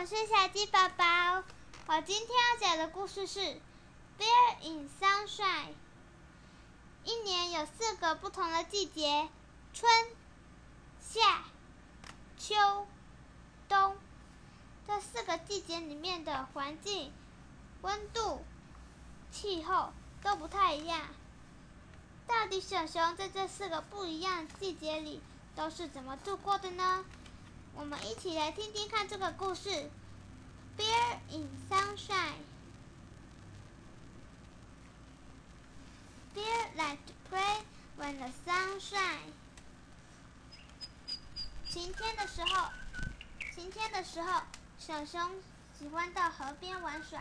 我是小鸡宝宝。我今天要讲的故事是《Bear in Sunshine》。一年有四个不同的季节：春、夏、秋、冬。这四个季节里面的环境、温度、气候都不太一样。到底小熊在这四个不一样季节里都是怎么度过的呢？我们一起来听听看这个故事，《Bear in Sunshine》。Bear like to play when the sunshine。晴天的时候，晴天的时候，小熊喜欢到河边玩耍。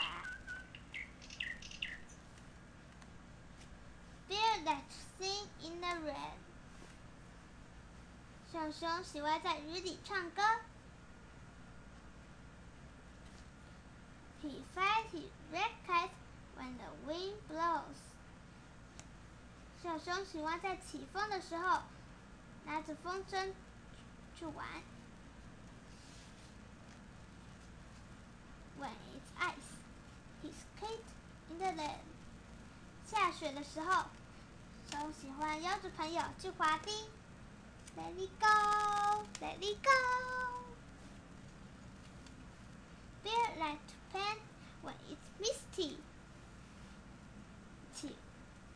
Bear like to sing in the rain。小熊喜欢在雨里唱歌。He flies his red kite when the wind blows。小熊喜欢在起风的时候拿着风筝去玩。When it's ice，he skate in the rain。下雪的时候，熊喜欢邀着朋友去滑冰。Let it go, let it go. Bear like to paint when it's misty. 起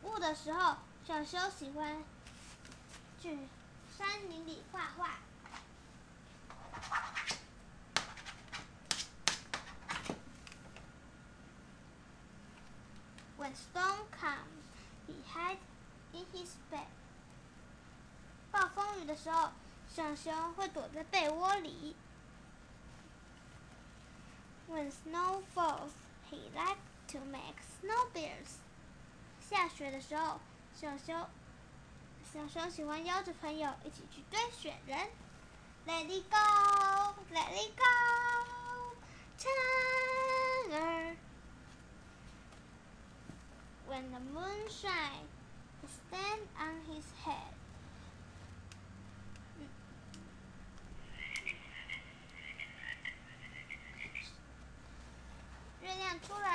雾的时候，小熊喜欢去山林里画画。When storm comes, he hides in his bed. 暴风雨的时候，小熊会躲在被窝里。When snow falls, he likes to make snowballs. 下雪的时候，小熊小熊喜欢邀着朋友一起去堆雪人。Let it go, let it go, Tiger. When the moon shines, it stands on his head.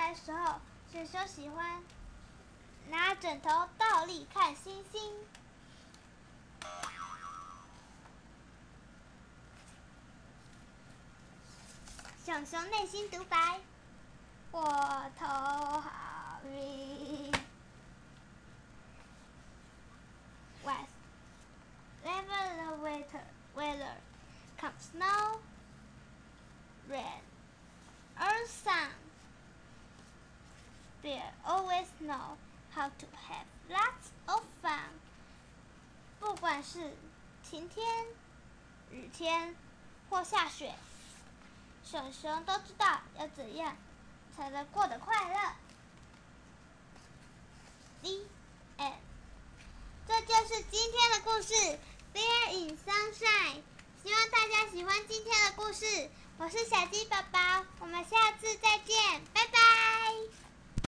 的时候，小熊喜欢拿枕头倒立看星星。小熊内心独白：know how to have lots of fun。不管是晴天、雨天或下雪，熊熊都知道要怎样才能过得快乐。End。这就是今天的故事《Bear in Sunshine》。希望大家喜欢今天的故事。我是小鸡宝宝，我们下次再见，拜拜。